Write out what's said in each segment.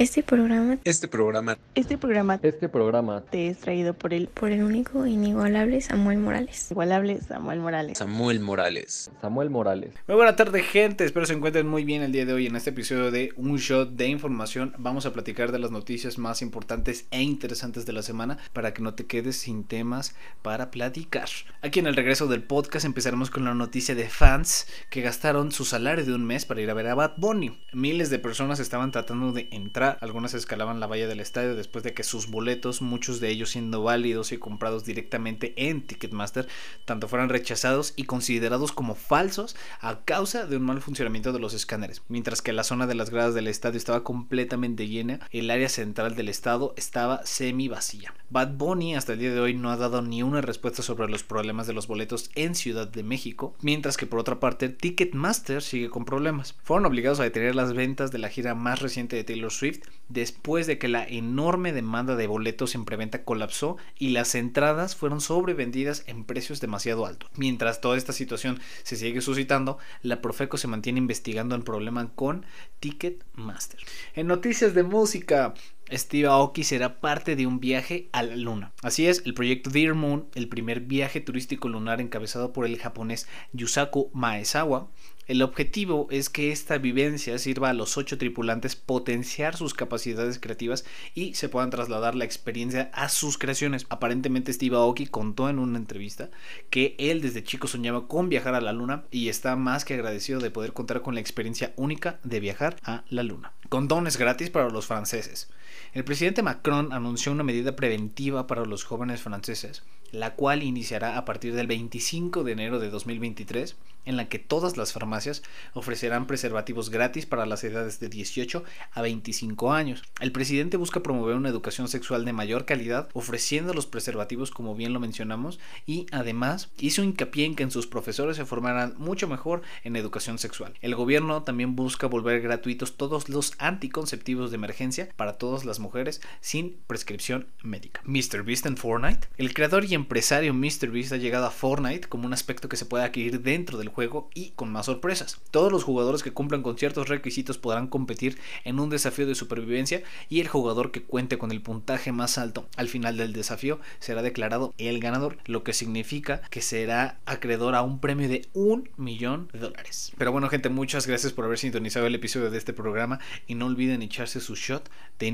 Este programa, Este programa, Este programa Este programa te es traído por el por el único e inigualable Samuel Morales. igualable Samuel Morales. Samuel Morales. Samuel Morales. Muy buena tarde gente, espero se encuentren muy bien el día de hoy en este episodio de Un Shot de Información. Vamos a platicar de las noticias más importantes e interesantes de la semana para que no te quedes sin temas para platicar. Aquí en el regreso del podcast empezaremos con la noticia de fans que gastaron su salario de un mes para ir a ver a Bad Bunny. Miles de personas estaban tratando de entrar, algunas escalaban la valla del estadio después de que sus boletos, muchos de ellos siendo válidos y comprados directamente en Ticketmaster, tanto fueran rechazados y considerados como falsos a causa de un mal funcionamiento de los escáneres. Mientras que la zona de las gradas del estadio estaba completamente llena, el área central del estado estaba semi vacía. Bad Bunny hasta el día de hoy no ha dado ni una respuesta sobre los problemas de los boletos en Ciudad de México, mientras que por otra parte Ticketmaster sigue con problemas. Fueron obligados a detener las ventas de la gira más reciente de Taylor Swift después de que la enorme demanda de boletos en preventa colapsó y las entradas fueron sobrevendidas en precios demasiado altos. Mientras toda esta situación se sigue suscitando, la Profeco se mantiene investigando el problema con Ticketmaster. En noticias de música, Steve Aoki será parte de un viaje a la luna. Así es, el proyecto Dear Moon, el primer viaje turístico lunar encabezado por el japonés Yusaku Maezawa, el objetivo es que esta vivencia sirva a los ocho tripulantes potenciar sus capacidades creativas y se puedan trasladar la experiencia a sus creaciones. Aparentemente Steve Aoki contó en una entrevista que él desde chico soñaba con viajar a la luna y está más que agradecido de poder contar con la experiencia única de viajar a la luna. Condones gratis para los franceses. El presidente Macron anunció una medida preventiva para los jóvenes franceses, la cual iniciará a partir del 25 de enero de 2023, en la que todas las farmacias ofrecerán preservativos gratis para las edades de 18 a 25 años. El presidente busca promover una educación sexual de mayor calidad, ofreciendo los preservativos como bien lo mencionamos, y además hizo hincapié en que sus profesores se formaran mucho mejor en educación sexual. El gobierno también busca volver gratuitos todos los anticonceptivos de emergencia para todas las mujeres sin prescripción médica. Mr. Beast en Fortnite. El creador y empresario Mr. Beast ha llegado a Fortnite como un aspecto que se puede adquirir dentro del juego y con más sorpresas. Todos los jugadores que cumplan con ciertos requisitos podrán competir en un desafío de supervivencia y el jugador que cuente con el puntaje más alto al final del desafío será declarado el ganador, lo que significa que será acreedor a un premio de un millón de dólares. Pero bueno gente, muchas gracias por haber sintonizado el episodio de este programa y no olviden echarse su shot de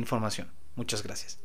Muchas gracias.